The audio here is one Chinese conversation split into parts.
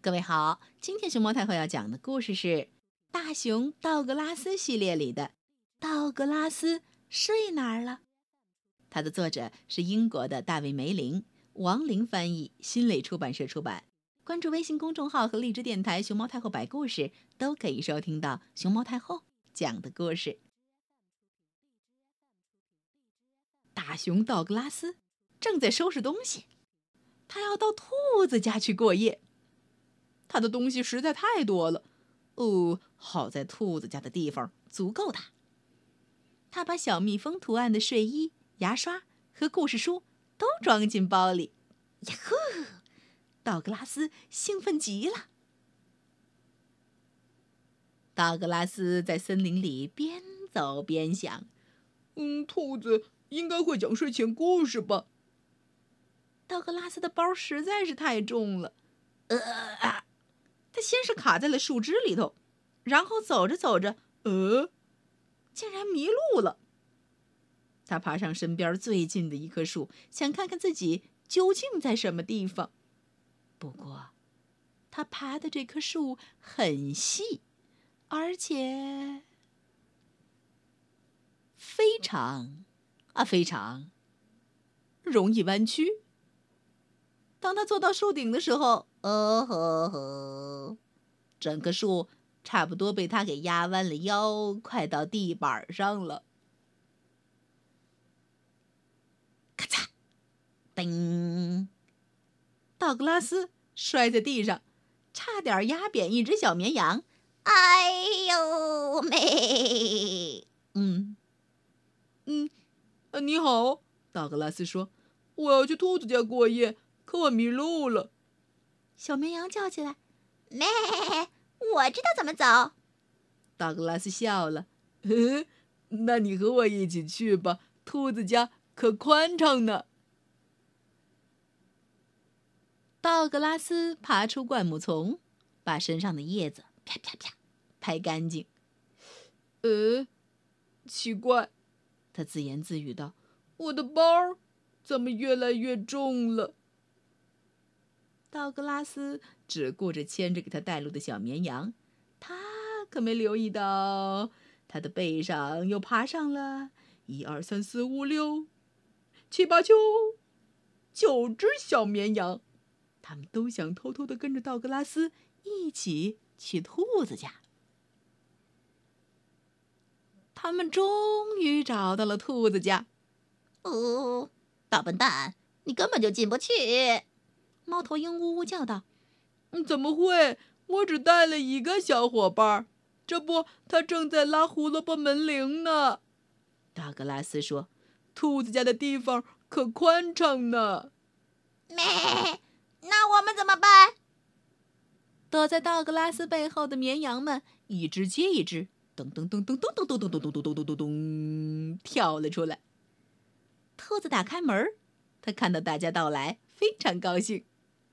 各位好，今天熊猫太后要讲的故事是《大熊道格拉斯》系列里的《道格拉斯睡哪儿了》。它的作者是英国的大卫·梅林，王林翻译，新蕾出版社出版。关注微信公众号和荔枝电台“熊猫太后摆故事”，都可以收听到熊猫太后讲的故事。大熊道格拉斯正在收拾东西，他要到兔子家去过夜。他的东西实在太多了，哦，好在兔子家的地方足够大。他把小蜜蜂图案的睡衣、牙刷和故事书都装进包里。呀呼！道格拉斯兴奋极了。道格拉斯在森林里边走边想：“嗯，兔子应该会讲睡前故事吧？”道格拉斯的包实在是太重了，呃啊！他先是卡在了树枝里头，然后走着走着，呃，竟然迷路了。他爬上身边最近的一棵树，想看看自己究竟在什么地方。不过，他爬的这棵树很细，而且非常啊非常容易弯曲。当他坐到树顶的时候，哦吼吼！整棵树差不多被他给压弯了腰，快到地板上了。咔嚓，叮！道格拉斯摔在地上，差点压扁一只小绵羊。哎呦喂！嗯嗯，你好，道格拉斯说：“我要去兔子家过夜，可我迷路了。”小绵羊叫起来：“咩！我知道怎么走。”道格拉斯笑了：“那你和我一起去吧，兔子家可宽敞呢。”道格拉斯爬出灌木丛，把身上的叶子啪啪啪拍干净。呃，奇怪，他自言自语道：“我的包怎么越来越重了？”道格拉斯只顾着牵着给他带路的小绵羊，他可没留意到他的背上又爬上了一二三四五六七八九九只小绵羊，他们都想偷偷的跟着道格拉斯一起去兔子家。他们终于找到了兔子家。哦，大笨蛋，你根本就进不去！猫头鹰呜呜叫道：“怎么会？我只带了一个小伙伴，这不，他正在拉胡萝卜门铃呢。”道格拉斯说：“兔子家的地方可宽敞呢。”咩？那我们怎么办？躲在道格拉斯背后的绵羊们一只接一只，咚咚咚咚咚咚咚咚咚咚咚咚咚咚跳了出来。兔子打开门，他看到大家到来，非常高兴。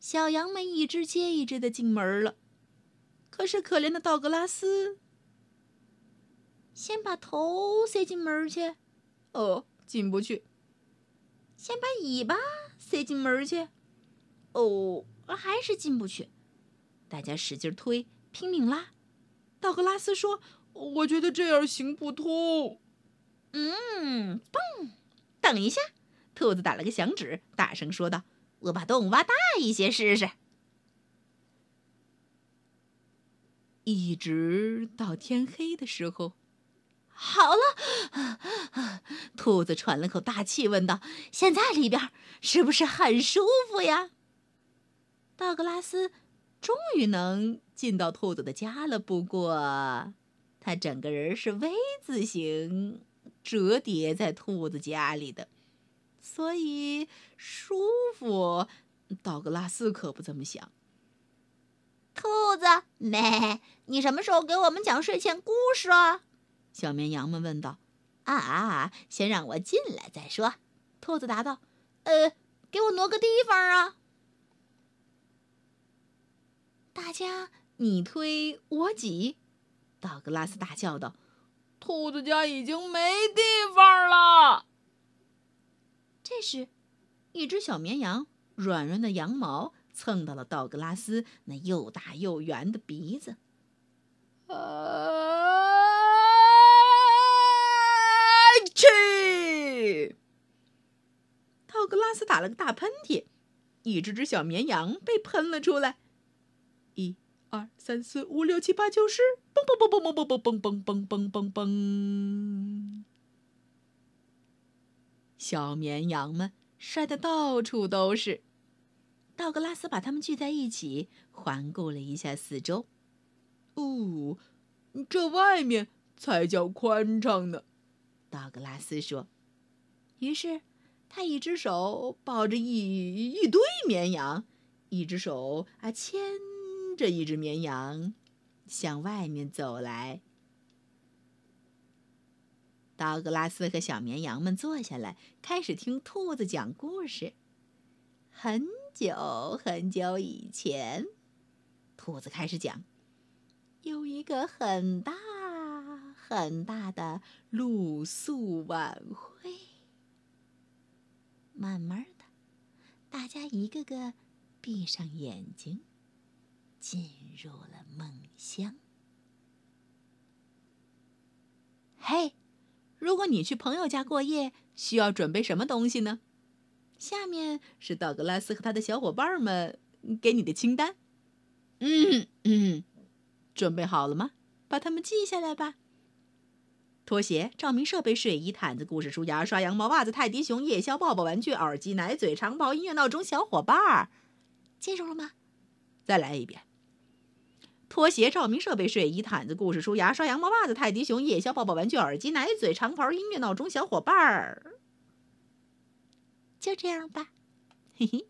小羊们一只接一只的进门了，可是可怜的道格拉斯先把头塞进门去，哦，进不去；先把尾巴塞进门去，哦，还是进不去。大家使劲推，拼命拉。道格拉斯说：“我觉得这样行不通。”嗯，嘣！等一下，兔子打了个响指，大声说道。我把洞挖大一些试试，一直到天黑的时候，好了。兔子喘了口大气，问道：“现在里边是不是很舒服呀？”道格拉斯终于能进到兔子的家了，不过他整个人是 V 字形折叠在兔子家里的。所以舒服，道格拉斯可不这么想。兔子，咩，你什么时候给我们讲睡前故事啊？小绵羊们问道。啊啊，先让我进来再说。兔子答道。呃，给我挪个地方啊！大家你推我挤，道格拉斯大叫道：“兔子家已经没地方了。”这时，一只小绵羊软软的羊毛蹭到了道格拉斯那又大又圆的鼻子。去！道格拉斯打了个大喷嚏，一只只小绵羊被喷了出来。一、二、三、四、五、六、七、八、九、十，嘣嘣嘣嘣嘣嘣嘣嘣嘣嘣嘣嘣！小绵羊们摔得到处都是。道格拉斯把它们聚在一起，环顾了一下四周。哦，这外面才叫宽敞呢。道格拉斯说：“于是，他一只手抱着一一堆绵羊，一只手啊牵着一只绵羊，向外面走来。”道格拉斯和小绵羊们坐下来，开始听兔子讲故事。很久很久以前，兔子开始讲：“有一个很大。”很大的露宿晚会，慢慢的，大家一个个闭上眼睛，进入了梦乡。嘿，如果你去朋友家过夜，需要准备什么东西呢？下面是道格拉斯和他的小伙伴们给你的清单。嗯嗯，准备好了吗？把它们记下来吧。拖鞋、照明设备、睡衣、毯子、故事书、牙刷、羊毛袜子、泰迪熊、夜宵、抱抱玩具、耳机、奶嘴、长袍、音乐、闹钟、小伙伴儿，记住了吗？再来一遍：拖鞋、照明设备、睡衣、毯子、故事书、牙刷、羊毛袜子、泰迪熊、夜宵、抱抱玩具、耳机、奶嘴、长袍、音乐、闹钟、小伙伴儿，就这样吧，嘿嘿。